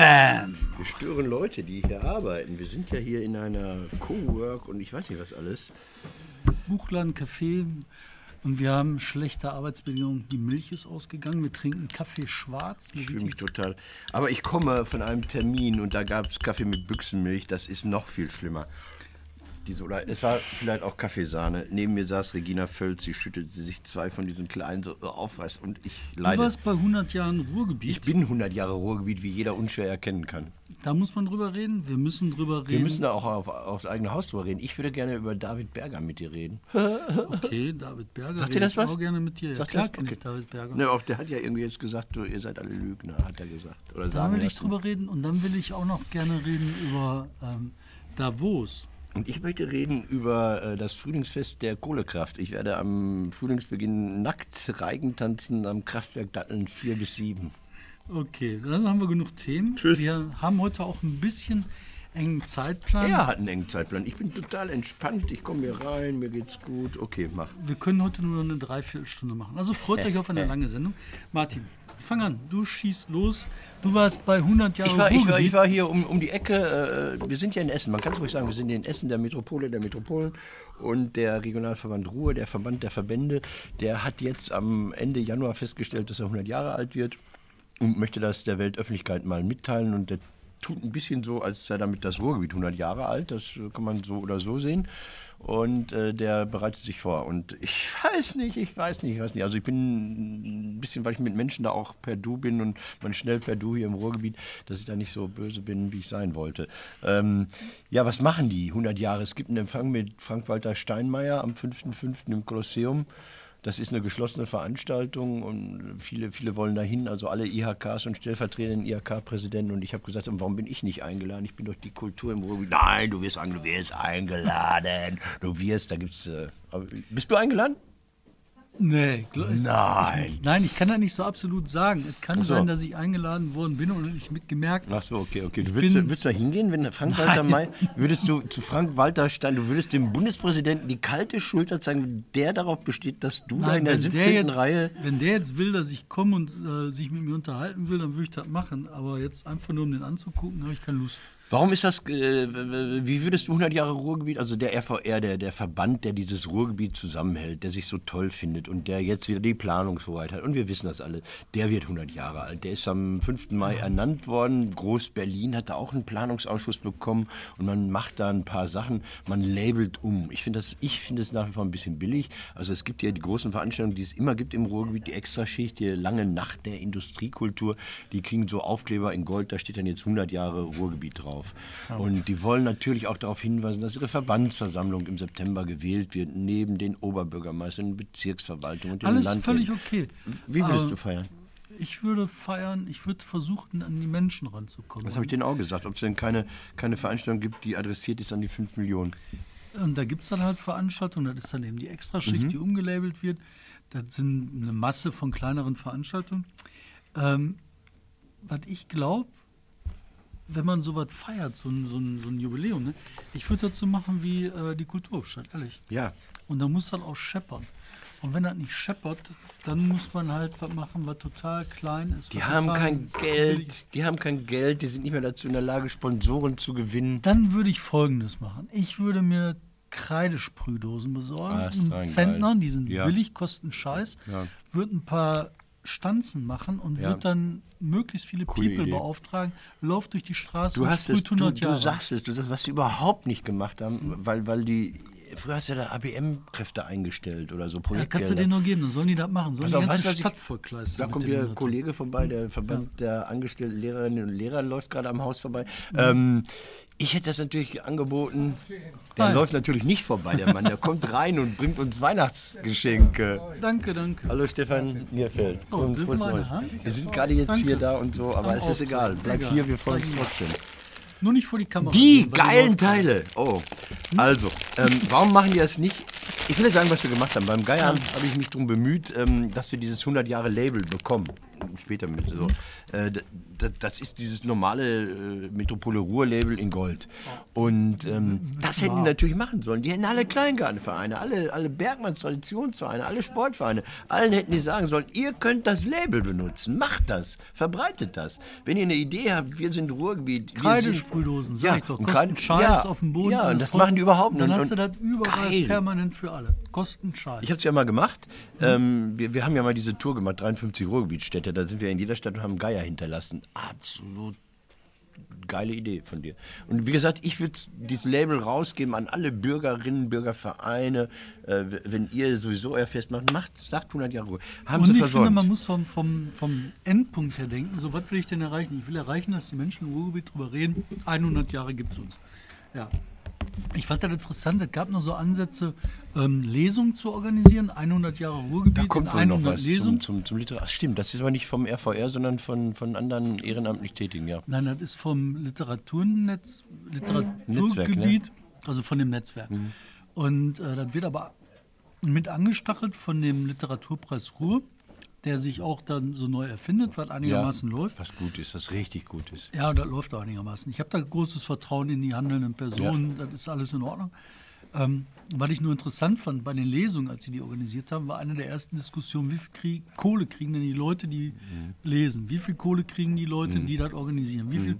Bam! Wir stören Leute, die hier arbeiten. Wir sind ja hier in einer Cowork und ich weiß nicht was alles. Buchladen, Café. Und wir haben schlechte Arbeitsbedingungen. Die Milch ist ausgegangen. Wir trinken Kaffee schwarz. Wir Ich fühle mich total. Aber ich komme von einem Termin und da gab es Kaffee mit Büchsenmilch. Das ist noch viel schlimmer. Diese, oder es war vielleicht auch Kaffeesahne. Neben mir saß Regina Völz. Sie schüttelte sich zwei von diesen kleinen so aufreißt und ich Du leide. warst bei 100 Jahren Ruhrgebiet. Ich bin 100 Jahre Ruhrgebiet, wie jeder unschwer erkennen kann. da muss man drüber reden. Wir müssen drüber reden. Wir müssen da auch auf, aufs eigene Haus drüber reden. Ich würde gerne über David Berger mit dir reden. Okay, David Berger. Sagt dir rede das ich was? auch gerne mit dir. Ja, Sagt klar das? kenne Okay. ich David Berger. Ne, auf, der hat ja irgendwie jetzt gesagt, du, ihr seid alle Lügner, hat er gesagt. Oder da sagen will ich drüber reden. Und dann will ich auch noch gerne reden über ähm, Davos. Und ich möchte reden über äh, das Frühlingsfest der Kohlekraft. Ich werde am Frühlingsbeginn nackt Reigen tanzen am Kraftwerk Datteln 4 bis 7. Okay, dann haben wir genug Themen. Tschüss. Wir haben heute auch ein bisschen engen Zeitplan. Er hat einen engen Zeitplan. Ich bin total entspannt. Ich komme hier rein, mir geht's gut. Okay, mach. Wir können heute nur eine Dreiviertelstunde machen. Also freut euch auf eine lange Sendung. Martin, fang an. Du schießt los. Du warst bei 100 Jahre Ich war, ich war, ich war hier um, um die Ecke. Äh, wir sind ja in Essen. Man kann es ruhig sagen, wir sind in Essen, der Metropole der Metropolen. Und der Regionalverband Ruhr, der Verband der Verbände, der hat jetzt am Ende Januar festgestellt, dass er 100 Jahre alt wird und möchte das der Weltöffentlichkeit mal mitteilen. Und der tut ein bisschen so, als sei damit das Ruhrgebiet 100 Jahre alt. Das kann man so oder so sehen. Und äh, der bereitet sich vor. Und ich weiß nicht, ich weiß nicht, ich weiß nicht. Also ich bin ein bisschen, weil ich mit Menschen da auch per Du bin und man schnell per Du hier im Ruhrgebiet, dass ich da nicht so böse bin, wie ich sein wollte. Ähm, ja, was machen die 100 Jahre? Es gibt einen Empfang mit Frank-Walter Steinmeier am 5.5. im Kolosseum. Das ist eine geschlossene Veranstaltung und viele, viele wollen dahin, also alle IHKs und stellvertretenden IHK-Präsidenten. Und ich habe gesagt, warum bin ich nicht eingeladen? Ich bin doch die Kultur im Ruhrgebiet. Nein, du wirst, du wirst eingeladen. Du wirst, da gibt's. Äh, bist du eingeladen? Nee, Nein. Nein, ich kann das nicht so absolut sagen. Es kann so. sein, dass ich eingeladen worden bin und ich mitgemerkt Ach so, okay, okay. Du Ich würdest, würdest du da hingehen, wenn Frank-Walter May, würdest du zu Frank-Walter Stein, du würdest dem Bundespräsidenten die kalte Schulter zeigen, der darauf besteht, dass du da in der wenn 17. jetzt, Reihe. Wenn der jetzt will, dass ich komme und äh, sich mit mir unterhalten will, dann würde ich das machen. Aber jetzt einfach nur um den anzugucken, habe ich keine Lust. Warum ist das, äh, wie würdest du 100 Jahre Ruhrgebiet, also der RVR, der, der Verband, der dieses Ruhrgebiet zusammenhält, der sich so toll findet und der jetzt wieder die Planungshoheit hat, und wir wissen das alle, der wird 100 Jahre alt. Der ist am 5. Mai ernannt worden. Groß-Berlin hat da auch einen Planungsausschuss bekommen und man macht da ein paar Sachen, man labelt um. Ich finde das, ich finde es nach wie vor ein bisschen billig. Also es gibt ja die großen Veranstaltungen, die es immer gibt im Ruhrgebiet, die Extraschicht, die lange Nacht der Industriekultur, die kriegen so Aufkleber in Gold, da steht dann jetzt 100 Jahre Ruhrgebiet drauf. Und die wollen natürlich auch darauf hinweisen, dass ihre Verbandsversammlung im September gewählt wird, neben den Oberbürgermeistern, den Bezirksverwaltungen und den Alles Landräten. völlig okay. Wie würdest Aber du feiern? Ich würde feiern, ich würde versuchen, an die Menschen ranzukommen. Das habe ich denen auch gesagt, ob es denn keine, keine Veranstaltung gibt, die adressiert ist an die 5 Millionen. Und da gibt es dann halt Veranstaltungen, das ist dann eben die Extraschicht, Mhm. die umgelabelt wird. Das sind eine Masse von kleineren Veranstaltungen. Ähm, was ich glaube, wenn man sowas feiert, so ein, so ein, so ein Jubiläum, ne? ich würde das so machen wie äh, die Kulturhauptstadt, ehrlich. Ja, Und da muss das auch scheppern. Und wenn das nicht scheppert, dann muss man halt was machen, was total klein ist. die haben kein Geld, die haben kein Geld, die sind nicht mehr dazu in der Lage, Sponsoren zu gewinnen. Dann würde ich Folgendes machen. Ich würde mir Kreidesprühdosen besorgen. Ah, ist einen rein Zentner, geil. die sind Ja. billig, kosten Scheiß. Ja. Würde ein paar Stanzen machen und Ja. würde dann möglichst viele Coole People Idee. beauftragen. Lauft durch die Straße Du und hast es, du, 100 du sagst es, du sagst, was sie überhaupt nicht gemacht haben, weil, weil die, früher hast du ja da ABM-Kräfte eingestellt oder so, ja, Projektgelder. kannst du denen nur geben, dann sollen die das machen. Sollen Pass die auf, ganze weißt Stadt vollkleistern. Da kommt der 100. Kollege vorbei, der Verband der angestellten Lehrerinnen und Lehrer läuft gerade am Haus vorbei. Ähm, ich hätte das natürlich angeboten. Der Nein. läuft natürlich nicht vorbei, der Mann. Der kommt rein und bringt uns Weihnachtsgeschenke. Danke, danke. Hallo Stefan Nierfeld. Oh, und frohes wir Neues. Sind gerade jetzt Danke. hier da und so, aber Am es ist egal. Aufzug. Bleib Egal. hier, wir freuen uns trotzdem. Nur nicht vor die Kamera. Die gehen, geilen. Teile. Oh. Also, ähm, warum machen die das nicht? Ich will dir sagen, was wir gemacht haben. Beim Geiern habe ich mich darum bemüht, ähm, dass wir dieses 100 Jahre Label bekommen. später mit. So. Äh, d- d- das ist dieses normale äh, Metropole Ruhr-Label in Gold. Und ähm, das hätten die natürlich machen sollen. Die hätten alle Kleingartenvereine, alle, alle Bergmanns Traditionsvereine, alle Sportvereine, allen hätten die sagen sollen, ihr könnt das Label benutzen, macht das, verbreitet das. Wenn ihr eine Idee habt, wir sind Ruhrgebiet. wir sind- Kreidesprühdosen, sag Ja, ich doch. und Kosten Scheiß ja, auf dem Boden. ja, und alles das voll. machen die überhaupt Und Dann nicht. hast du Und- das überall Geil. permanent für alle. Kosten Scheiß. Ich habe es ja mal gemacht. Ähm, wir, wir haben ja mal diese Tour gemacht, 53 Ruhrgebietsstädte. Da sind wir in jeder Stadt und haben Geier hinterlassen. Absolut geile Idee von dir. Und wie gesagt, ich würde dieses Label rausgeben an alle Bürgerinnen, Bürgervereine. Äh, wenn ihr sowieso euer Fest macht, macht, sagt 100 Jahre Ruhe. Haben Und sie ich versäumt. finde, man muss vom, vom, vom Endpunkt her denken, so was will ich denn erreichen? Ich will erreichen, dass die Menschen im Ruhrgebiet drüber reden, 100 Jahre gibt es uns. Ja. Ich fand das interessant, es gab noch so Ansätze, ähm, Lesungen zu organisieren, 100 Jahre Ruhrgebiet da in kommt wohl noch 100 was Lesungen. zum, zum, zum Literar. Stimmt, das ist aber nicht vom RVR, sondern von, von anderen ehrenamtlich Tätigen, ja. Nein, das ist vom Literaturnetz, Literaturgebiet, ne? also von dem Netzwerk. Mhm. Und äh, das wird aber mit angestachelt von dem Literaturpreis Ruhr, der sich auch dann so neu erfindet, was einigermaßen läuft. Was gut ist, was richtig gut ist. Ja, das läuft auch einigermaßen. Ich habe da großes Vertrauen in die handelnden Personen, das ist alles in Ordnung. Ähm, was ich nur interessant fand bei den Lesungen, als sie die organisiert haben, war eine der ersten Diskussionen, wie viel Krieg, Kohle kriegen denn die Leute, die lesen? Wie viel Kohle kriegen die Leute, die das organisieren? Wie viel?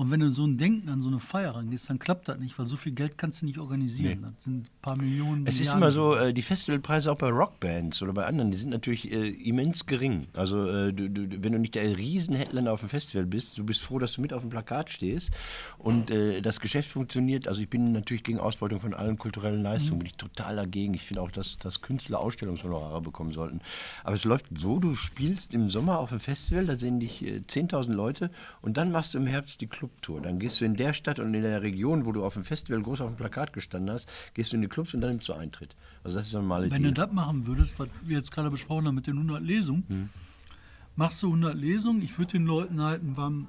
Und wenn du so ein Denken an so eine Feier rangehst, dann klappt das nicht, weil so viel Geld kannst du nicht organisieren. Das sind ein paar Millionen. Es ist Milliarden. immer so, äh, die Festivalpreise auch bei Rockbands oder bei anderen, die sind natürlich äh, immens gering. Also äh, du, du, wenn du nicht der Riesenheadliner auf dem Festival bist, du bist froh, dass du mit auf dem Plakat stehst und äh, das Geschäft funktioniert. Also ich bin natürlich gegen Ausbeutung von allen kulturellen Leistungen, bin ich total dagegen. Ich finde auch, dass, dass Künstler Ausstellungshonorare bekommen sollten. Aber es läuft so, du spielst im Sommer auf dem Festival, da sehen dich äh, 10.000 Leute und dann machst du im Herbst die Clubtour. Dann gehst du in der Stadt und in der Region, wo du auf dem Festival groß auf dem Plakat gestanden hast, gehst du in die Clubs und dann nimmst du Eintritt. Also das ist eine normale Wenn du Deal. das machen würdest, was wir jetzt gerade besprochen haben mit den 100 Lesungen, Hm. machst du 100 Lesungen, ich würde den Leuten halt einen warmen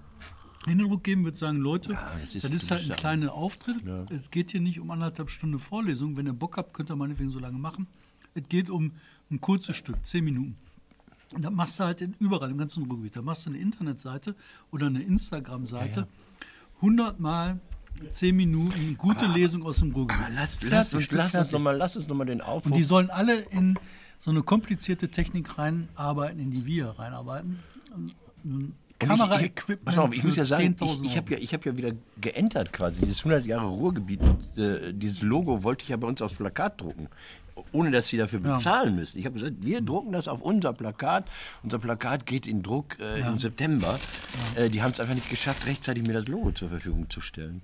Händedruck geben, würde sagen, Leute, das ist- das ist halt ein ja- kleiner Auftritt. Es geht hier nicht um anderthalb Stunden Vorlesung. Wenn ihr Bock habt, könnt ihr meinetwegen so lange machen. Es geht um ein kurzes Stück, 10 Minuten. Und das machst du halt in, überall im ganzen Ruhrgebiet. Da machst du eine Internetseite oder eine Instagram-Seite. 100 Mal 10 Minuten, gute Lesung aus dem Ruhrgebiet. Lass, Fertig, lass, uns, Stück lass, uns fertig. noch mal, lass uns nochmal den Aufruf. Und die sollen alle in so eine komplizierte Technik reinarbeiten, in die wir reinarbeiten. Ich- Kameraequipment. ich- Pass auf, ich muss ja sagen, 10.000 ich, ich habe ja, ich hab ja wieder geentert quasi. Dieses 100 Jahre Ruhrgebiet, äh, dieses Logo wollte ich ja bei uns aufs Plakat drucken. Ohne dass sie dafür Ja. bezahlen müssen. Ich habe gesagt, wir drucken das auf unser Plakat. Unser Plakat geht in Druck äh, im September. Äh, die haben es einfach nicht geschafft, rechtzeitig mir das Logo zur Verfügung zu stellen.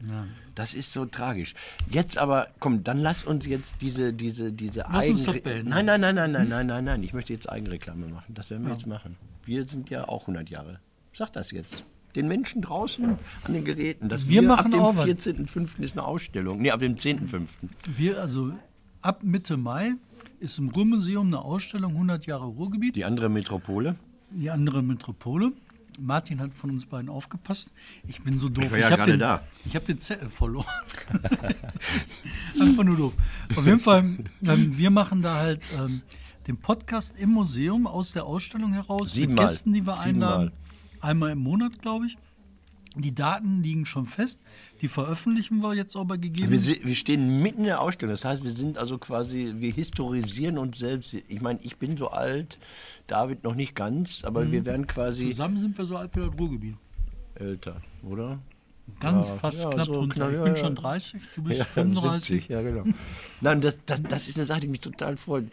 Das ist so tragisch. Jetzt aber, komm, dann lass uns jetzt diese, diese, diese Lass uns Eigenre- das beenden. Nein, nein, nein, nein, nein, nein, nein, nein. Ich möchte jetzt Eigenreklame machen. Das werden wir jetzt machen. Wir sind ja auch 100 Jahre. Sag das jetzt. Den Menschen draußen an den Geräten. Dass Wir wir, machen ab dem was. 14.05. ist eine Ausstellung. Nee, ab dem 10.05. Wir, also ab Mitte Mai ist im Ruhrmuseum eine Ausstellung 100 Jahre Ruhrgebiet, die, Die andere Metropole. andere Metropole. Martin hat von uns beiden aufgepasst. Ich bin so doof. Ich war ja hab gerade den, da. Ich habe den Zettel verloren. Einfach nur doof. Auf jeden Fall, ähm, wir machen da halt ähm, den Podcast im Museum aus der Ausstellung heraus Siebenmal. mit Gästen, die wir Siebenmal. einladen. Einmal im Monat, glaube ich. Die Daten liegen schon fest. Die veröffentlichen wir jetzt bei gegeben. Wir, se- wir stehen mitten in der Ausstellung. Das heißt, wir sind also quasi, wir historisieren uns selbst. Ich meine, ich bin so alt, David noch nicht ganz, aber Mhm. wir werden quasi Zusammen sind wir so alt wie das Ruhrgebiet. älter, oder? Ganz Ja, fast ja, knapp so drunter. knapp, ich ja, bin ja. schon 30, du bist Ja, 35. 70, ja, genau. Nein, das, das, das ist eine Sache, die mich total freut.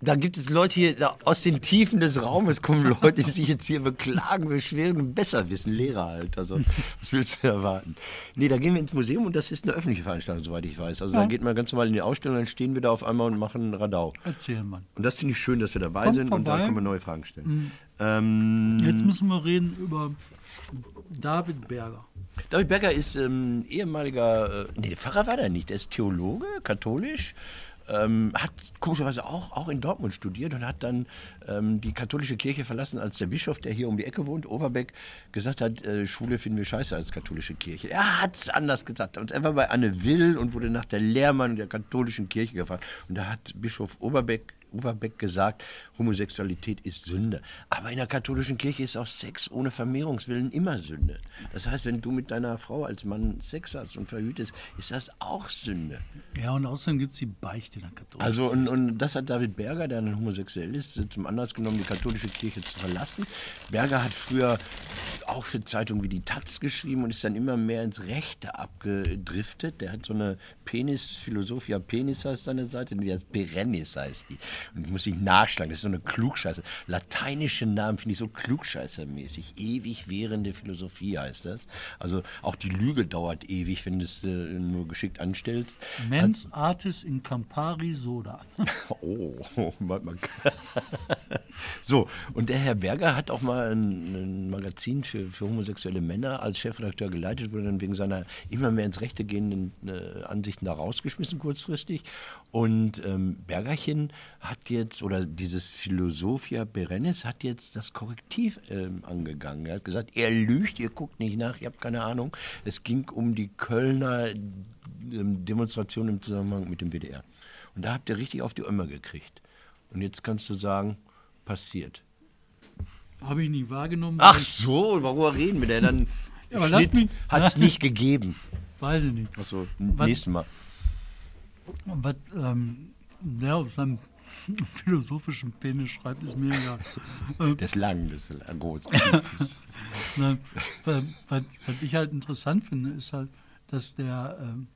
Da gibt es Leute hier, aus den Tiefen des Raumes kommen Leute, die sich jetzt hier beklagen, beschweren und besser wissen. Lehrer halt. Also, was willst du erwarten? Nee, da gehen wir ins Museum und das ist eine öffentliche Veranstaltung, soweit ich weiß. Also, da geht man ganz normal in die Ausstellung, dann stehen wir da auf einmal und machen Radau. Erzähl mal. Und das finde ich schön, dass wir dabei Kommt sind und da vorbei. können wir neue Fragen stellen. Ähm, Jetzt müssen wir reden über David Berger. David Berger ist ähm, ehemaliger, äh, nee, Pfarrer war der nicht, der ist Theologe, katholisch, ähm, hat komischerweise auch, auch in Dortmund studiert und hat dann ähm, die katholische Kirche verlassen, als der Bischof, der hier um die Ecke wohnt, Overbeck, gesagt hat, äh, Schwule finden wir scheiße als katholische Kirche. Er hat es anders gesagt. Er war bei Anne Will und wurde nach der Lehrmann der katholischen Kirche gefragt. Und da hat Bischof Oberbeck Overbeck gesagt, Homosexualität ist Sünde. Aber in der katholischen Kirche ist auch Sex ohne Vermehrungswillen immer Sünde. Das heißt, wenn du mit deiner Frau als Mann Sex hast und verhütest, ist das auch Sünde. Ja, und außerdem gibt es die Beichte in der katholischen Also, und, und das hat David Berger, der dann homosexuell ist, zum Anlass genommen, die katholische Kirche zu verlassen. Berger hat früher auch für Zeitungen wie die Taz geschrieben und ist dann immer mehr ins Rechte abgedriftet. Der hat so eine Penis, Philosophia Penis heißt seine Seite, die heißt Berennis heißt die. Und ich muss nicht nachschlagen, das ist so eine Klugscheiße. Lateinische Namen finde ich so klugscheißermäßig. Ewig währende Philosophie heißt das. Also auch die Lüge dauert ewig, wenn du es äh, nur geschickt anstellst. Mens artis in Campari soda. Oh, man, man so, und der Herr Berger hat auch mal ein, ein Magazin für, für homosexuelle Männer als Chefredakteur geleitet, wurde dann wegen seiner immer mehr ins Rechte gehenden äh, Ansichten da rausgeschmissen kurzfristig. Und ähm, Bergerchen hat jetzt, oder dieses Philosophia Berennis hat jetzt das Korrektiv ähm, angegangen. Er hat gesagt, er lügt, ihr guckt nicht nach, ihr habt keine Ahnung. Es ging um die Kölner ähm, Demonstration im Zusammenhang mit dem WDR. Und da habt ihr richtig auf die Ömmer gekriegt. Und jetzt kannst du sagen, passiert. Habe ich nie wahrgenommen. Ach so, worüber reden wir denn? Dann Ja, hat es nicht gegeben. Weiß ich nicht. Achso, nächstes Mal. Was ähm, auf seinem philosophischen Penis schreibt, ist mir egal. Ähm, Das ist lang, das ist lang, groß. Nein, was, was ich halt interessant finde, ist halt, dass der ähm,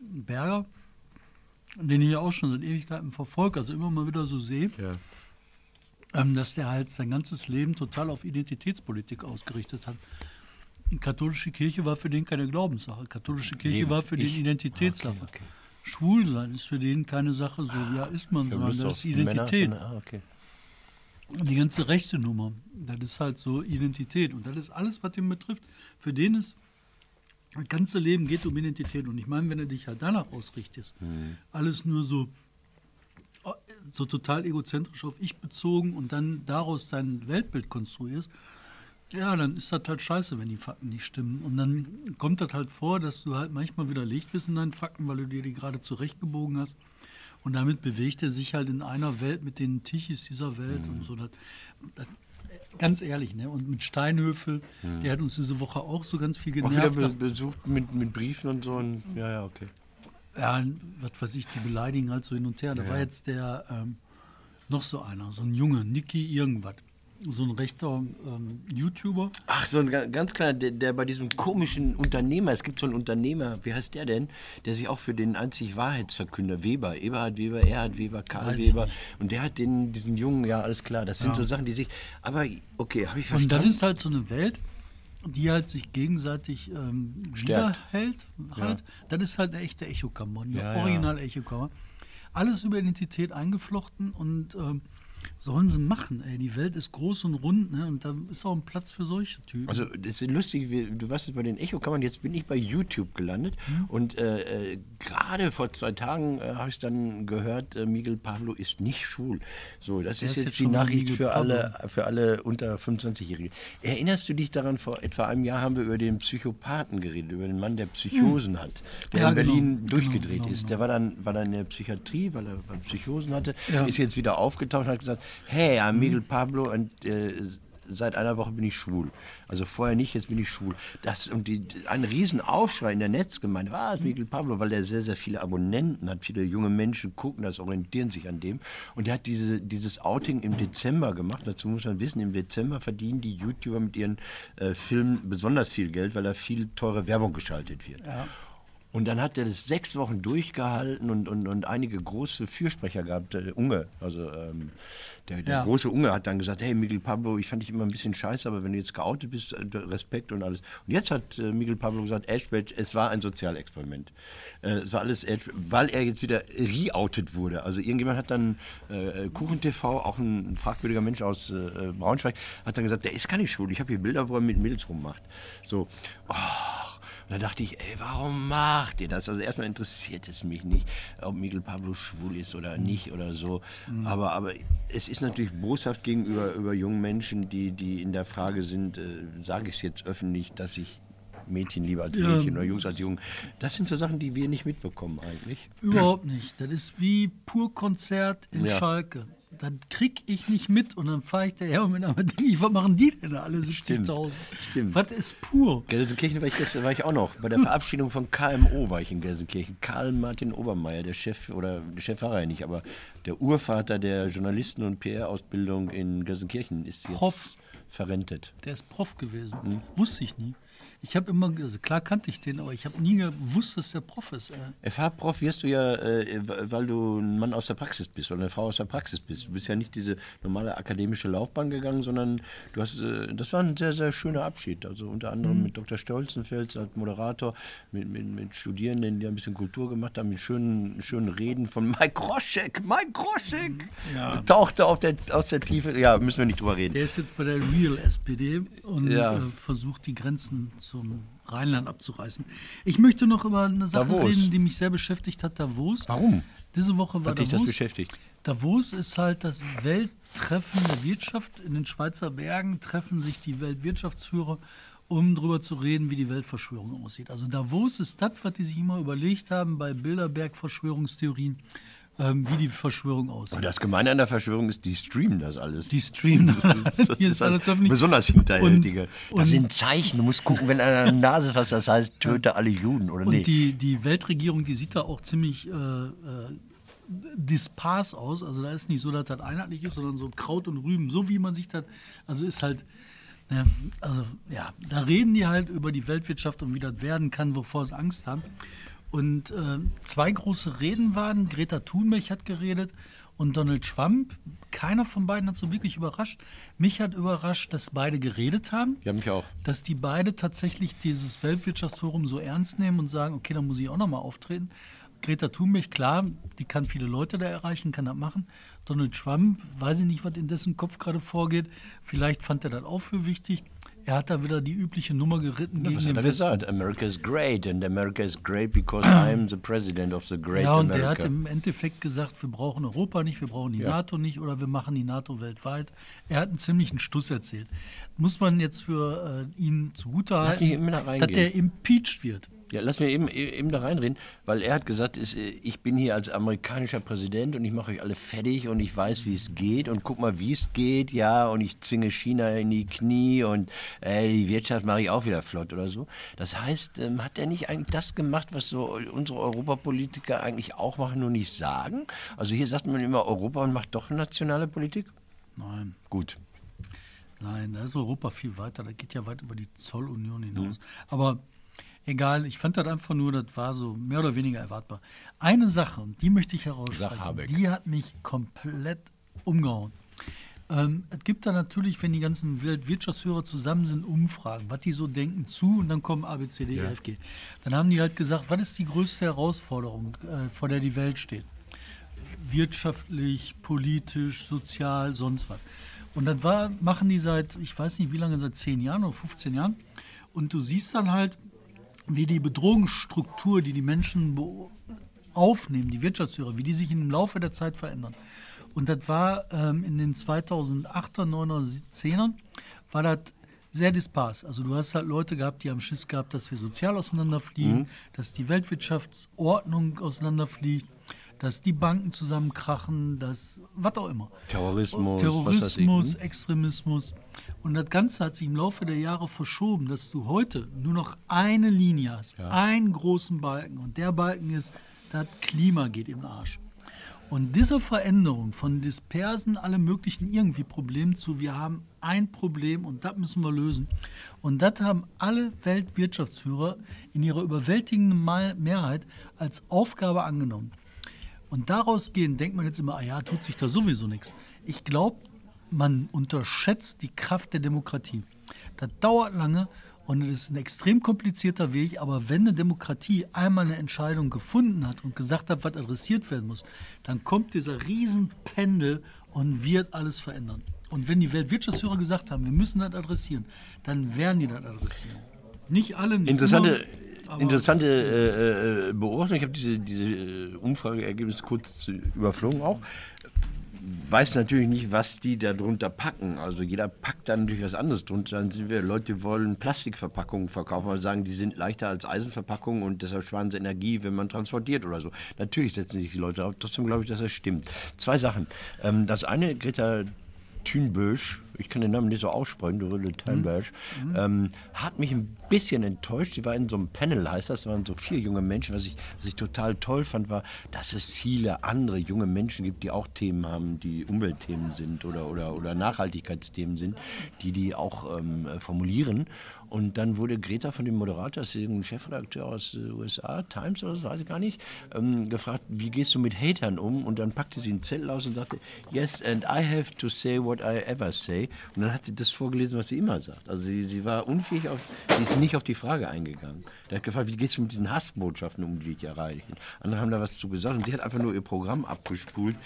Berger, den ich ja auch schon seit Ewigkeiten verfolge, also immer mal wieder so sehe, ja. ähm, dass der halt sein ganzes Leben total auf Identitätspolitik ausgerichtet hat. Die katholische Kirche war für den keine Glaubenssache. Katholische Kirche Nee, war für den Identitätssache. Okay, okay. Schwul sein ist für den keine Sache, so ja ist man, sondern das ist Männer, Identität. sondern- ah, okay. Die ganze rechte Nummer, das ist halt so Identität. Und das ist alles, was ihn betrifft. Für den ist, das ganze Leben geht um Identität. Und ich meine, wenn du dich halt danach ausrichtest, alles nur so, so total egozentrisch auf ich bezogen und dann daraus dein Weltbild konstruierst, ja, dann ist das halt scheiße, wenn die Fakten nicht stimmen. Und dann kommt das halt vor, dass du halt manchmal widerlegt wirst in deinen Fakten, weil du dir die gerade zurechtgebogen hast. Und damit bewegt er sich halt in einer Welt mit den Tichis dieser Welt und so. Das, das, ganz ehrlich, ne? Und mit Steinhöfel, der hat uns diese Woche auch so ganz viel Auch wieder genervt. be besucht mit, mit Briefen und so. Und, ja, ja, okay. Ja, was weiß ich, die beleidigen halt so hin und her. Da war jetzt der, ähm, noch so einer, so ein Junge, Niki irgendwas. So ein rechter ähm, YouTuber. Ach, so ein ga- ganz kleiner, der, der bei diesem komischen Unternehmer, es gibt so einen Unternehmer, wie heißt der denn, der sich auch für den einzig Wahrheitsverkünder, Weber, Eberhard Weber, Erhard Weber, Karl Weiß Weber, und der hat den, diesen Jungen, ja, alles klar, das sind Ja. so Sachen, die sich, aber okay, habe ich Und das verstanden. ist halt so eine Welt, die halt sich gegenseitig ähm, wiederhält. Halt. Das ist halt eine echte Echokammer, eine Ja, ja. original Echokammer. Alles über Identität eingeflochten und ähm, sollen sie machen. Ey. Die Welt ist groß und rund ne? und da ist auch ein Platz für solche Typen. Also das ist lustig, wie, du warst jetzt bei den Echo-Kammern, jetzt bin ich bei YouTube gelandet Mhm. und äh, äh, gerade vor zwei Tagen äh, habe ich dann gehört, äh, Miguel Pablo ist nicht schwul. So, das ist ist jetzt jetzt die Nachricht für Pablo. alle, für alle unter 25-Jährigen. Erinnerst du dich daran, vor etwa einem Jahr haben wir über den Psychopathen geredet, über den Mann, der Psychosen hat, der Ja, in genau. Berlin Genau, durchgedreht genau, ist. Der war dann, war dann in der Psychiatrie, weil er weil er Psychosen hatte, Ja. ist jetzt wieder aufgetaucht und hat gesagt, hey, ja, Mhm. Miguel Pablo und äh, seit einer Woche bin ich schwul. Also vorher nicht, jetzt bin ich schwul. Das und die, ein Riesenaufschrei in der Netzgemeinde. Was, Miguel Pablo, weil der sehr, sehr viele Abonnenten hat. Viele junge Menschen gucken das, orientieren sich an dem. Und der hat diese, dieses Outing im Dezember gemacht. Dazu muss man wissen, im Dezember verdienen die YouTuber mit ihren äh, Filmen besonders viel Geld, weil da viel teure Werbung geschaltet wird. Und dann hat er das sechs Wochen durchgehalten und, und, und einige große Fürsprecher gehabt. Der Unge, also ähm, der, der Ja. große Unge hat dann gesagt, hey Miguel Pablo, ich fand dich immer ein bisschen scheiße, aber wenn du jetzt geoutet bist, äh, Respekt und alles. Und jetzt hat äh, Miguel Pablo gesagt, Ashbridge, es war ein Sozialexperiment. Äh, es war alles, weil er jetzt wieder reoutet wurde. Also irgendjemand hat dann, äh, KuchenTV, auch ein fragwürdiger Mensch aus äh, Braunschweig, hat dann gesagt, der ist gar nicht schwul. Ich habe hier Bilder, wo er mit Mädels rummacht. So, oh, und da dachte ich, ey, warum macht ihr das? Also erstmal interessiert es mich nicht, ob Miguel Pablo schwul ist oder nicht oder so. Aber, aber es ist natürlich boshaft gegenüber über jungen Menschen, die, die in der Frage sind, äh, sage ich es jetzt öffentlich, dass ich Mädchen lieber als Ja. Mädchen oder Jungs als Jungen. Das sind so Sachen, die wir nicht mitbekommen eigentlich. Überhaupt nicht. Das ist wie Purkonzert in Ja. Schalke. Das krieg ich nicht mit und dann fahre ich daher und einmal denke ich, was machen die denn da alle 70.000? Stimmt. Was ist pur? Gelsenkirchen war ich, gestern, war ich auch noch. Bei der Verabschiedung von KMO war ich in Gelsenkirchen. Karl Martin Obermeier, der Chef, oder der Chef war er nicht, aber der Urvater der Journalisten- und PR-Ausbildung in Gelsenkirchen ist jetzt Prof. verrentet. Der ist Prof gewesen. Hm. Wusste ich nie. Ich habe immer, also klar kannte ich den, aber ich habe nie gewusst, dass der Prof ist. Äh. FH-Prof wirst du ja, äh, weil du ein Mann aus der Praxis bist oder eine Frau aus der Praxis bist. Du bist ja nicht diese normale akademische Laufbahn gegangen, sondern du hast, äh, das war ein sehr, sehr schöner Abschied. Also unter anderem mit Dr. Stolzenfels als Moderator, mit, mit, mit Studierenden, die ein bisschen Kultur gemacht haben, mit schönen, schönen Reden von Mike Groschek. Mike Groschek Ja. tauchte auf der, aus der Tiefe. Ja, müssen wir nicht drüber reden. Der ist jetzt bei der Real SPD und Ja. äh, versucht, die Grenzen zum Rheinland abzureißen. Ich möchte noch über eine Sache Davos. reden, die mich sehr beschäftigt hat, Davos. Warum? Diese Woche war Hat dich das beschäftigt? Davos ist halt das Welttreffen der Wirtschaft. In den Schweizer Bergen treffen sich die Weltwirtschaftsführer, um darüber zu reden, wie die Weltverschwörung aussieht. Also Davos ist das, was die sich immer überlegt haben bei Bilderberg-Verschwörungstheorien, ähm, wie die Verschwörung aussieht. Und das Gemeine an der Verschwörung ist, die streamen das alles. Die streamen Das Hier ist ist alles das öffentlich. besonders hinterhältige. Und- das sind Zeichen. Du musst gucken, wenn einer eine Nase fasst, das heißt, töte alle Juden, oder Und nee? die, die Weltregierung, die sieht da auch ziemlich äh, äh, dispars aus. Also da ist nicht so, dass das einheitlich ist, sondern so Kraut und Rüben, so wie man sich das, also ist halt, ne, also ja, da reden die halt über die Weltwirtschaft und wie das werden kann, wovor sie Angst haben. Und äh, zwei große Reden waren, Greta Thunberg hat geredet und Donald Trump. Keiner von beiden hat so wirklich überrascht. Mich hat überrascht, dass beide geredet haben Ja, mich auch. dass die beide tatsächlich dieses Weltwirtschaftsforum so ernst nehmen und sagen, okay, da muss ich auch nochmal auftreten. Greta Thunberg, klar, die kann viele Leute da erreichen, kann das machen. Donald Trump, weiß ich nicht, was in dessen Kopf gerade vorgeht. Vielleicht fand er das auch für wichtig. Er hat da wieder die übliche Nummer geritten Ja, gegen was den hat er Westen. gesagt? America is great and America is great because I'm the president of the great Ja, und der hat America. im Endeffekt gesagt, wir brauchen Europa nicht, wir brauchen die Ja. NATO nicht oder wir machen die NATO weltweit. Er hat einen ziemlichen Stuss erzählt. Muss man jetzt für äh, ihn zugutehalten, dass der impeached wird. Ja, lass mir eben, eben da reinreden, weil er hat gesagt, es, äh, ich bin hier als amerikanischer Präsident und ich mache euch alle fertig und ich weiß, wie es geht und guck mal, wie es geht, ja, und ich zwinge China in die Knie und äh, die Wirtschaft mache ich auch wieder flott oder so. Das heißt, ähm, hat er nicht eigentlich das gemacht, was so unsere Europapolitiker eigentlich auch machen, nur nicht sagen? Also hier sagt man immer Europa und macht doch nationale Politik? Nein. Gut. Nein, da ist Europa viel weiter. Da geht ja weit über die Zollunion Mhm. hinaus. Aber egal, ich fand das einfach nur, das war so mehr oder weniger erwartbar. Eine Sache, und die möchte ich Habeck. die hat mich komplett umgehauen. Ähm, es gibt da natürlich, wenn die ganzen Weltwirtschaftsführer zusammen sind, Umfragen, was die so denken zu und dann kommen A, B, C, D, E, F, G. Dann haben die halt gesagt, was ist die größte Herausforderung, äh, vor der die Welt steht? wirtschaftlich, politisch, sozial, sonst was. Und war, machen die seit, ich weiß nicht wie lange, seit 10 Jahren oder 15 Jahren. Und du siehst dann halt, wie die Bedrohungsstruktur, die die Menschen aufnehmen, die Wirtschaftsführer, wie die sich im Laufe der Zeit verändern. Und das war ähm, in den 2008er, 9er, 10ern, war das sehr dispars. Also du hast halt Leute gehabt, die haben Schiss gehabt, dass wir sozial auseinanderfliegen, dass die Weltwirtschaftsordnung auseinanderfliegt, dass die Banken zusammenkrachen, dass was auch immer. Terrorismus, Terrorismus, hm? Extremismus. Und das Ganze hat sich im Laufe der Jahre verschoben, dass du heute nur noch eine Linie hast, einen großen Balken. Und der Balken ist, das Klima geht im Arsch. Und diese Veränderung von dispersen, alle möglichen irgendwie Problemen zu, wir haben ein Problem und das müssen wir lösen. Und das haben alle Weltwirtschaftsführer in ihrer überwältigenden Mehrheit als Aufgabe angenommen. Und daraus gehen, denkt man jetzt immer, ah ja, tut sich da sowieso nichts. Ich glaube, man unterschätzt die Kraft der Demokratie. Das dauert lange und es ist ein extrem komplizierter Weg, aber wenn eine Demokratie einmal eine Entscheidung gefunden hat und gesagt hat, was adressiert werden muss, dann kommt dieser Riesenpendel und wird alles verändern. Und wenn die Weltwirtschaftsführer gesagt haben, wir müssen das adressieren, dann werden die das adressieren. Nicht alle, nicht Interessante, immer, interessante äh, äh, Beobachtung. Ich habe diese, diese äh, Umfrageergebnisse kurz überflogen auch. Weiß natürlich nicht, was die da drunter packen. Also jeder packt da natürlich was anderes drunter. Dann sind wir Leute, wollen Plastikverpackungen verkaufen und sagen, die sind leichter als Eisenverpackungen und deshalb sparen sie Energie, wenn man transportiert oder so. Natürlich setzen sich die Leute auf. Trotzdem glaube ich, dass das stimmt. Zwei Sachen. Ähm, das eine, Greta Thunbösch, ich kann den Namen nicht so aussprechen, Dorille Thunbösch, mhm. ähm, hat mich ein bisschen enttäuscht. Die war in so einem Panel, heißt das, waren so vier junge Menschen. Was ich, was ich total toll fand, war, dass es viele andere junge Menschen gibt, die auch Themen haben, die Umweltthemen sind oder, oder, oder Nachhaltigkeitsthemen sind, die die auch ähm, formulieren. Und dann wurde Greta von dem Moderator, das ist ein Chefredakteur aus den USA, Times oder so, weiß ich gar nicht, ähm, gefragt, wie gehst du mit Hatern um? Und dann packte sie einen Zettel aus und sagte, yes, and I have to say what I ever say. Und dann hat sie das vorgelesen, was sie immer sagt. Also sie, sie war unfähig auf, sie ist nicht auf die Frage eingegangen. Der hat gefragt, wie gehst du mit diesen Hassbotschaften um, die dich erreichen? Andere haben da was zu gesagt und sie hat einfach nur ihr Programm abgespult.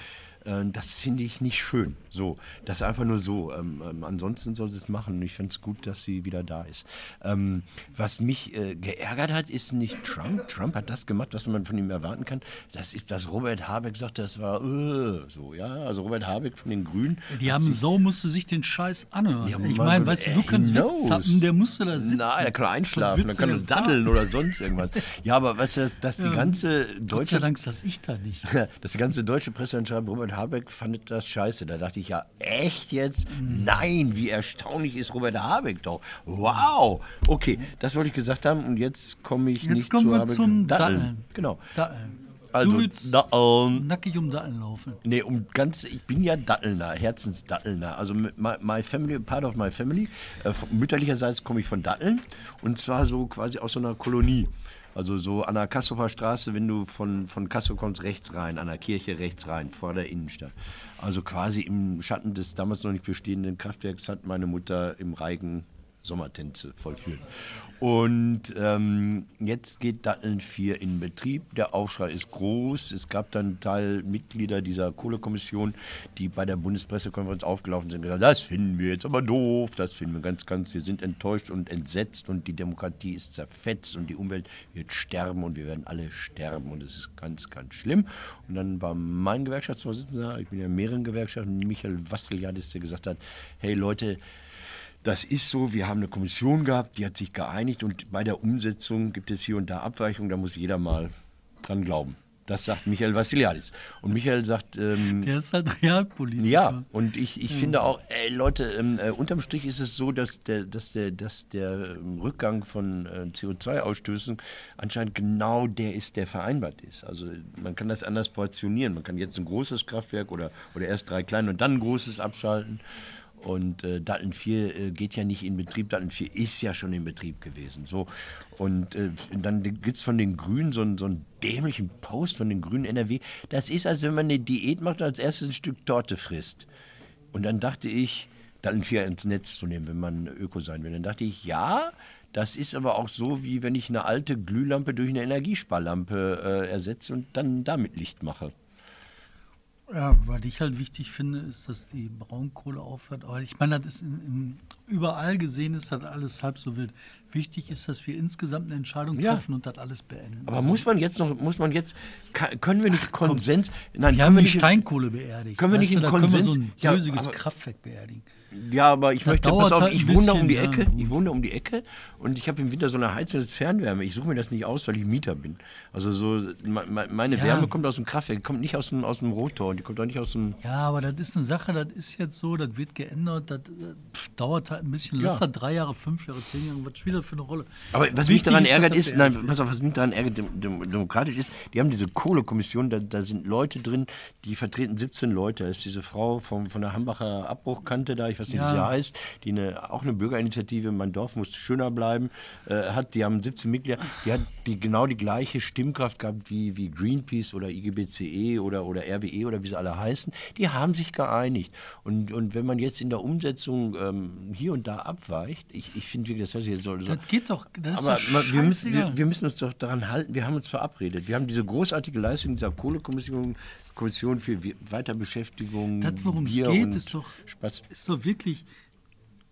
Äh, das finde ich nicht schön. So, das ist einfach nur so. Ähm, ähm, ansonsten soll sie es machen. Und ich finde es gut, dass sie wieder da ist. Ähm, was mich äh, geärgert hat, ist nicht Trump. Trump hat das gemacht, was man von ihm erwarten kann. Das ist, dass Robert Habeck sagt, das war äh, so, ja. Also Robert Habeck von den Grünen. Die haben so musste sich den Scheiß anhören. Ja, ich meine, weißt du, du kannst zappen, der musste da sitzen. Nein, der kann einschlafen, dann kann er daddeln oder sonst irgendwas. Ja, aber weißt du, dass, die ganze deutsche. Gott sei Dank saß ich da nicht. dass die ganze deutsche Presse anschreibt, Robert Habeck fand das scheiße. Da dachte ich ja, echt jetzt? Nein, wie erstaunlich ist Robert Habeck doch. Wow. Okay, das wollte ich gesagt haben und jetzt komme ich jetzt nicht kommen zu wir Habeck. zum Datteln. Datteln. Genau. Datteln. Also, du willst Datteln. nackig um Datteln laufen. Nee, um ganz, ich bin ja Dattelner, Herzensdattelner. Also my, my family, part of my family. Äh, mütterlicherseits komme ich von Datteln und zwar so quasi aus so einer Kolonie. Also so an der Kassower Straße, wenn du von, von Kassel kommst, rechts rein, an der Kirche rechts rein, vor der Innenstadt. Also quasi im Schatten des damals noch nicht bestehenden Kraftwerks hat meine Mutter im Reigen Sommertänze vollführen. Und ähm, jetzt geht Datteln 4 in Betrieb. Der Aufschrei ist groß. Es gab dann Teil Mitglieder dieser Kohlekommission, die bei der Bundespressekonferenz aufgelaufen sind und gesagt, das finden wir jetzt aber doof, das finden wir ganz, ganz, wir sind enttäuscht und entsetzt und die Demokratie ist zerfetzt und die Umwelt wird sterben und wir werden alle sterben und es ist ganz, ganz schlimm. Und dann war mein Gewerkschaftsvorsitzender, ich bin ja in mehreren Gewerkschaften, Michael Wasseliadis, der gesagt hat, hey Leute, das ist so, wir haben eine Kommission gehabt, die hat sich geeinigt und bei der Umsetzung gibt es hier und da Abweichungen, da muss jeder mal dran glauben. Das sagt Michael Vassiliadis. Und Michael sagt. Ähm, der ist halt Realpolitiker. Ja, und ich, ich finde auch, ey, Leute, ähm, äh, unterm Strich ist es so, dass der, dass der, dass der ähm, Rückgang von äh, CO2-Ausstößen anscheinend genau der ist, der vereinbart ist. Also man kann das anders portionieren. Man kann jetzt ein großes Kraftwerk oder, oder erst drei kleine und dann ein großes abschalten. Und äh, Datteln 4 äh, geht ja nicht in Betrieb, Datteln 4 ist ja schon in Betrieb gewesen. So. Und äh, dann gibt es von den Grünen so, so einen dämlichen Post von den Grünen NRW. Das ist, als wenn man eine Diät macht und als erstes ein Stück Torte frisst. Und dann dachte ich, Datteln 4 ins Netz zu nehmen, wenn man Öko sein will. Dann dachte ich, ja, das ist aber auch so, wie wenn ich eine alte Glühlampe durch eine Energiesparlampe äh, ersetze und dann damit Licht mache. Ja, was ich halt wichtig finde, ist, dass die Braunkohle aufhört. Aber ich meine, das ist in, in, überall gesehen ist das alles halb so wild. Wichtig ist, dass wir insgesamt eine Entscheidung ja. treffen und das alles beenden. Aber also, muss man jetzt noch, muss man jetzt, können wir nicht Ach, Konsens? Nein, wir haben wir nicht Steinkohle beerdigt. Können wir nicht in Konsens? Können wir so ein ja, Kraftwerk beerdigen. Ja, aber ich das möchte, pass auf, halt ich wohne um die Ecke, ich wohne um die Ecke und ich habe im Winter so eine Heizung, das ist Fernwärme. Ich suche mir das nicht aus, weil ich Mieter bin. Also so, meine ja. Wärme kommt aus dem Kraftwerk, die kommt nicht aus dem, aus dem Rotor und die kommt auch nicht aus dem... Ja, aber das ist eine Sache, das ist jetzt so, das wird geändert, das pff, dauert halt ein bisschen, ja. lässt drei Jahre, fünf Jahre, zehn Jahre, was spielt das für eine Rolle? Aber was Wichtig mich daran ärgert ist, nein, pass auf, was mich daran ärgert, demokratisch ist, die haben diese Kohlekommission, da, da sind Leute drin, die vertreten 17 Leute. Da ist diese Frau vom, von der Hambacher Abbruchkante da, ich weiß nicht, ja. wie sie heißt, die eine, auch eine Bürgerinitiative, mein Dorf muss schöner bleiben, äh, hat. Die haben 17 Mitglieder, die hat die, genau die gleiche Stimmkraft gehabt wie, wie Greenpeace oder IGBCE oder, oder RWE oder wie sie alle heißen. Die haben sich geeinigt. Und, und wenn man jetzt in der Umsetzung ähm, hier und da abweicht, ich, ich finde das heißt jetzt so. Das geht doch. Das aber wir, müssen, wir, wir müssen uns doch daran halten, wir haben uns verabredet. Wir haben diese großartige Leistung dieser Kohlekommission Kommission für Weiterbeschäftigung. Das, worum es geht, ist doch, Spaß. ist doch wirklich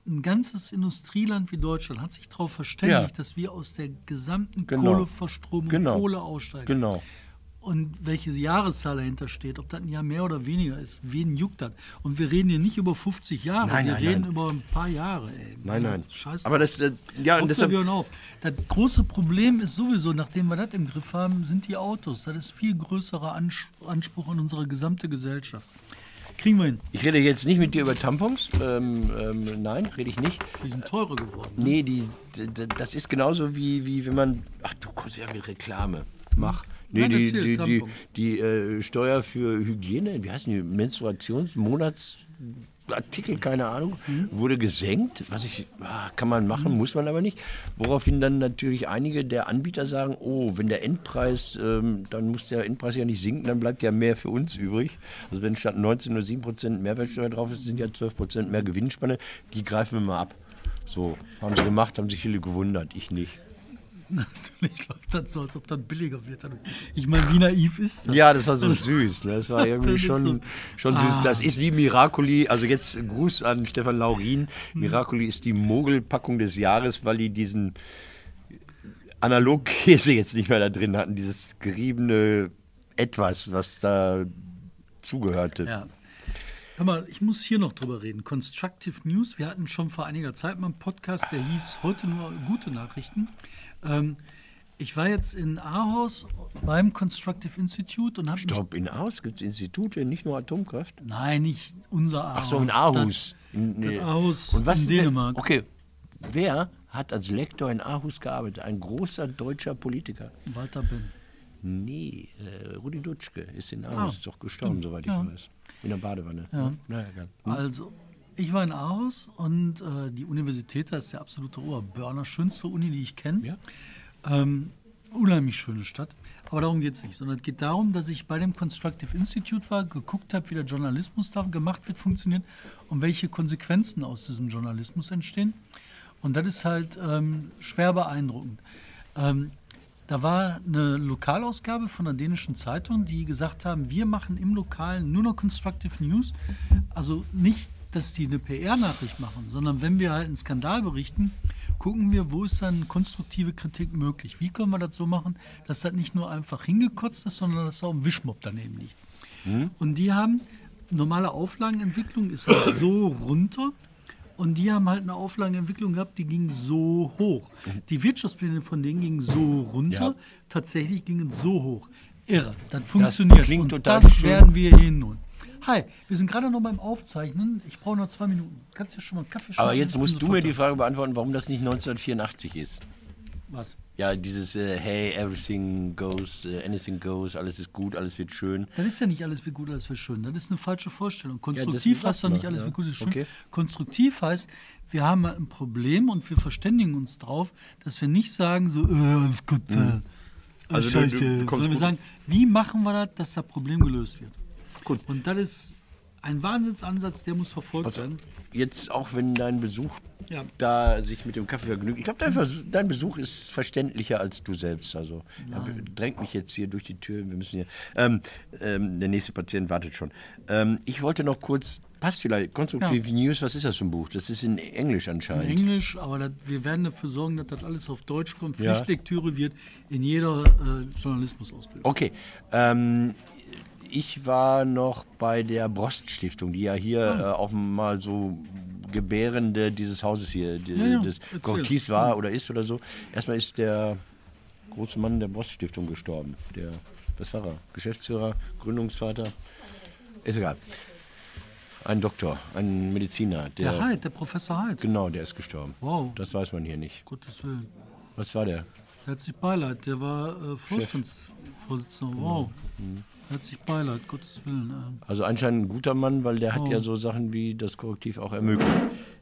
ein ganzes Industrieland wie Deutschland hat sich darauf verständigt, ja. dass wir aus der gesamten genau. Kohleverstromung genau. Kohle aussteigen. Genau. Und welche Jahreszahl dahinter steht, ob das ein Jahr mehr oder weniger ist, wen juckt das? Und wir reden hier nicht über 50 Jahre, Nein, wir nein, reden nein. über ein paar Jahre. Ey. Nein, nein. Scheiße. Aber das, äh, ja, und deshalb, auf. Das große Problem ist sowieso, nachdem wir das im Griff haben, sind die Autos. Das ist viel größerer Ans- Anspruch an unsere gesamte Gesellschaft. Kriegen wir hin. ich rede jetzt nicht mit dir über Tampons. Ähm, ähm, nein, rede ich nicht. Die sind teurer geworden. ne? Nee, die, das ist genauso wie, wie wenn man. Ach, du kommst ja mit Reklame. Mach. Nee, Nein, die, die, die, die äh, Steuer für Hygiene, wie heißen die? Menstruationsmonatsartikel, keine Ahnung, wurde gesenkt. Was ich, ah, kann man machen, muss man aber nicht. Woraufhin dann natürlich einige der Anbieter sagen: Oh, wenn der Endpreis, ähm, dann muss der Endpreis ja nicht sinken, dann bleibt ja mehr für uns übrig. Also, wenn statt 19 nur 7% Mehrwertsteuer drauf ist, sind ja 12% mehr Gewinnspanne. Die greifen wir mal ab. So, haben sie gemacht, haben sich viele gewundert, ich nicht. Natürlich läuft das so, als ob das billiger wird. Ich meine, wie naiv ist das? Ja, das war so süß. Ne? Das war irgendwie Das schon, so- Ah. schon süß. Das ist wie Miracoli. Also jetzt Gruß an Stefan Laurin. Hm. Miracoli ist die Mogelpackung des Jahres, weil die diesen Analogkäse jetzt nicht mehr da drin hatten. Dieses geriebene Etwas, was da zugehörte. Ja. Hör mal, ich muss hier noch drüber reden. Constructive News. Wir hatten schon vor einiger Zeit mal einen Podcast, der hieß Heute nur gute Nachrichten. Ähm, ich war jetzt in Aarhus beim Constructive Institute und habe. Stopp, in Aarhus gibt es Institute, nicht nur Atomkraft. Nein, nicht unser Aarhus. Ach so, in Aarhus. In, Das, das Aarhus Und was in Dänemark. Okay, wer hat als Lektor in Aarhus gearbeitet? Ein großer deutscher Politiker. Walter Ben. Nee, äh, Rudi Dutschke ist in Aarhus Ah, doch gestorben, stimmt, soweit ja. ich weiß. In der Badewanne. Ja. Na, egal. Also, ich war in Aarhus und äh, die Universität, das ist der absolute Oberburner, schönste Uni, die ich kenne. Ja. Ähm, unheimlich schöne Stadt. Aber darum geht es nicht, sondern es geht darum, dass ich bei dem Constructive Institute war, geguckt habe, wie der Journalismus da gemacht wird, funktioniert und welche Konsequenzen aus diesem Journalismus entstehen. Und das ist halt ähm, schwer beeindruckend. Ähm, da war eine Lokalausgabe von einer dänischen Zeitung, die gesagt haben, wir machen im Lokalen nur noch Constructive News. Also nicht, dass die eine PR-Nachricht machen, sondern wenn wir halt einen Skandal berichten, gucken wir, wo ist dann konstruktive Kritik möglich. Wie können wir das so machen, dass das nicht nur einfach hingekotzt ist, sondern dass da auch ein Wischmopp daneben liegt. Und die haben, normale Auflagenentwicklung ist halt so runter. Und die haben halt eine Auflagenentwicklung gehabt, die ging so hoch. Die Wirtschaftspläne von denen gingen so runter, Ja. tatsächlich gingen so hoch. Irre, das funktioniert. klingt Und total das schön. werden wir hier hinholen. Hi, wir sind gerade noch beim Aufzeichnen. Ich brauche noch zwei Minuten. Kannst du schon mal einen Kaffee Aber schneiden? jetzt musst du mir die. Frage beantworten, warum das nicht 1984 ist. Was? Ja, dieses äh, Hey, everything goes, äh, anything goes, alles ist gut, alles wird schön. Das ist ja nicht alles wie gut, alles wie schön. Das ist eine falsche Vorstellung. Konstruktiv heißt doch nicht alles ja. wie gut, ist schön. Okay. Konstruktiv heißt, wir haben ein Problem und wir verständigen uns drauf, dass wir nicht sagen, so, äh, alles gut, äh, Also du- du Scheiße, sondern wir gut- sagen, wie machen wir das, dass das Problem gelöst wird. Gut. Und das ist ein Wahnsinnsansatz, der muss verfolgt Also, werden. jetzt auch wenn dein Besuch Ja. da sich mit dem Kaffee vergnügt. Ich glaube, dein, dein Besuch ist verständlicher als du selbst. Also drängt mich jetzt hier durch die Tür. Wir müssen hier. Ähm, ähm, der nächste Patient wartet schon. Ähm, ich wollte noch kurz. Passt vielleicht. Constructive News, was ist das für ein Buch? Das ist in Englisch In anscheinend. Englisch, aber das, wir werden dafür sorgen, dass das alles auf Deutsch kommt. Ja. Pflichtlektüre wird in jeder äh, Journalismusausbildung. Okay. Ich war noch bei der Brost Stiftung, die ja hier Ah. äh, auch mal so Gebärende dieses Hauses hier, die, Ja, ja, des. Korrektivs war oder ist oder so. Erstmal ist der große Mann der Brost Stiftung gestorben. Der, das war er. Geschäftsführer, Gründungsvater. Ist egal. Ein Doktor, ein Mediziner. Der, Der Heid, der Professor Heid. Genau, der ist gestorben. Wow. Das weiß man hier nicht. Gottes Willen. Was war der? Herzlich Beileid, der war äh, Vorstandsvorsitzender. Wow. Mhm. Herzlich Beileid, Gottes Willen. ähm. Also anscheinend ein guter Mann, weil der hat Oh. ja so Sachen wie das Korrektiv auch ermöglicht.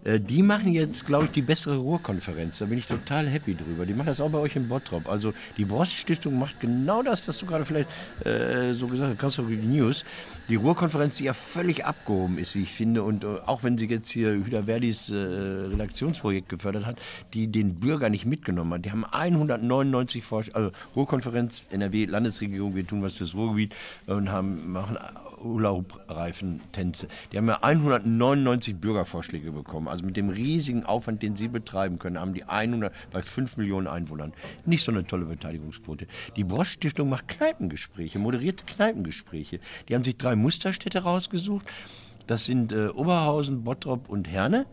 Äh, die machen jetzt, glaube ich, die bessere Ruhrkonferenz. Da bin ich total happy drüber. Die machen das auch bei euch in Bottrop. Also die Brost-Stiftung macht genau das, was du gerade vielleicht äh, so gesagt hast, Constructive News. Die Ruhrkonferenz, die ja völlig abgehoben ist, wie ich finde. Und äh, auch wenn sie jetzt hier Hüda Verdis äh, Redaktionsprojekt gefördert hat, die den Bürger nicht mitgenommen hat. Die haben 199 Vorsch also Ruhrkonferenz, NRW, Landesregierung, wir tun was fürs Ruhrgebiet und haben, machen Urlaubreifentänze. Die haben ja 199 Bürgervorschläge bekommen. Also Also mit dem riesigen Aufwand, den sie betreiben können, haben die 100 bei 5 Millionen Einwohnern nicht so eine tolle Beteiligungsquote. Die Brosch Stiftung macht Kneipengespräche, moderierte Kneipengespräche. Die haben sich drei Musterstädte rausgesucht. Das sind äh, Oberhausen, Bottrop und Herne.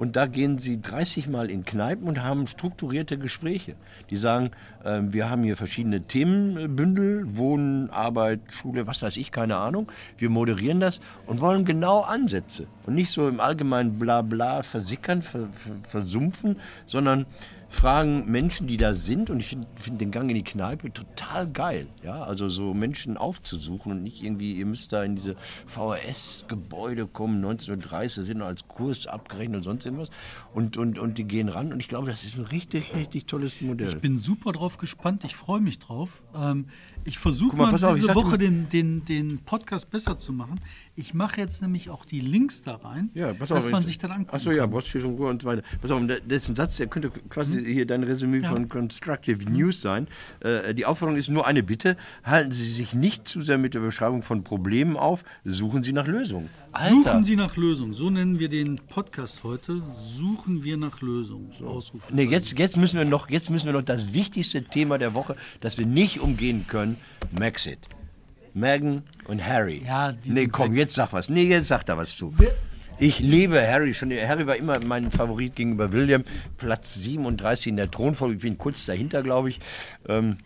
Und da gehen sie 30 Mal in Kneipen und haben strukturierte Gespräche. Die sagen, äh, wir haben hier verschiedene Themenbündel, Wohnen, Arbeit, Schule, was weiß ich, keine Ahnung. Wir moderieren das und wollen genau Ansätze. Und nicht so im allgemeinen Blabla versickern, ver, ver, versumpfen, sondern fragen Menschen, die da sind, und ich finde find den Gang in die Kneipe total geil. Ja, also so Menschen aufzusuchen und nicht irgendwie, ihr müsst da in diese VHS-Gebäude kommen, 1930, sind noch als Kurs abgerechnet und sonst irgendwas. Und, und, und die gehen ran und ich glaube, das ist ein richtig, richtig tolles Modell. Ich bin super drauf gespannt, ich freue mich drauf. Ähm, ich versuche mal, mal, auf, diese Woche den, den, den Podcast besser zu machen. Ich mache jetzt nämlich auch die Links da rein, Ja, pass auf. dass man jetzt- sich dann angucken Achso, ja, Ruhr und so weiter. Pass auf, ist ein Satz, der könnte quasi hier dein Resümee von Constructive News sein. Äh, die Aufforderung ist nur eine Bitte: Halten Sie sich nicht zu sehr mit der Beschreibung von Problemen auf, suchen Sie nach Lösungen. Suchen Sie nach Lösungen. So nennen wir den Podcast heute. Suchen wir nach Lösungen. Ausrufezeichen. Nee, jetzt, jetzt, müssen wir noch, jetzt müssen wir noch das wichtigste Thema der Woche, das wir nicht umgehen können: Maxit. Meghan und Harry. Ja, nee, komm, jetzt sag was. Nee, jetzt sag da was zu. Ich liebe Harry schon. Harry war immer mein Favorit gegenüber William. Platz 37 in der Thronfolge. Ich bin kurz dahinter, glaube ich. Ähm,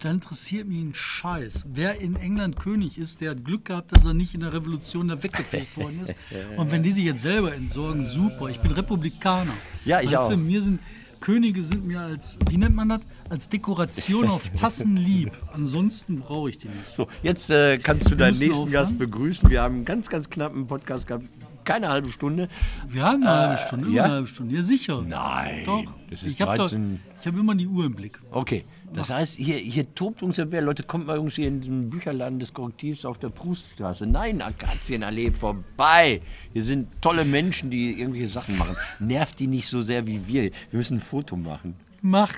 Da interessiert mich ein Scheiß. Wer in England König ist, der hat Glück gehabt, dass er nicht in der Revolution da weggefegt worden ist. Und wenn die sich jetzt selber entsorgen, super. Ich bin Republikaner. Ja, ich weißt Du, auch. mir sind Könige sind mir als, wie nennt man das? Als Dekoration auf Tassen lieb. Ansonsten brauche ich die nicht. so, jetzt äh, kannst du deinen nächsten aufhören. Gast begrüßen. Wir haben einen ganz, ganz knappen Podcast gehabt. Keine halbe Stunde. Wir haben eine halbe Stunde, ja? eine halbe Stunde. Ja, sicher. Nein, Doch. das ist ich habe 13. hab immer die Uhr im Blick. Okay, das heißt, hier, hier tobt uns der Bär. Leute, kommt mal irgendwie in den Bücherladen des Korrektivs auf der Pruststraße. Nein, Akazienallee vorbei. Hier sind tolle Menschen, die irgendwelche Sachen machen. Nervt die nicht so sehr wie wir. Wir müssen ein Foto machen. Mach.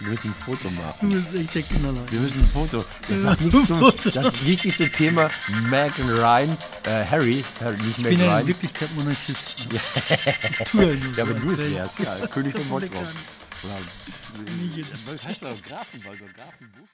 Wir müssen ein Foto machen. Du bist echt der Knallheiß. Wir müssen ein Foto. Das sagt nichts zum das wichtigste Thema. Meghan Ryan, äh, Harry, Harry, nicht Ich bin ja in Ryan. Wirklichkeit Monarchist. Ich tue ja wenn du es wärst, ja, König von Bottrop. Ja. Grafenwald oder Grafenbusch.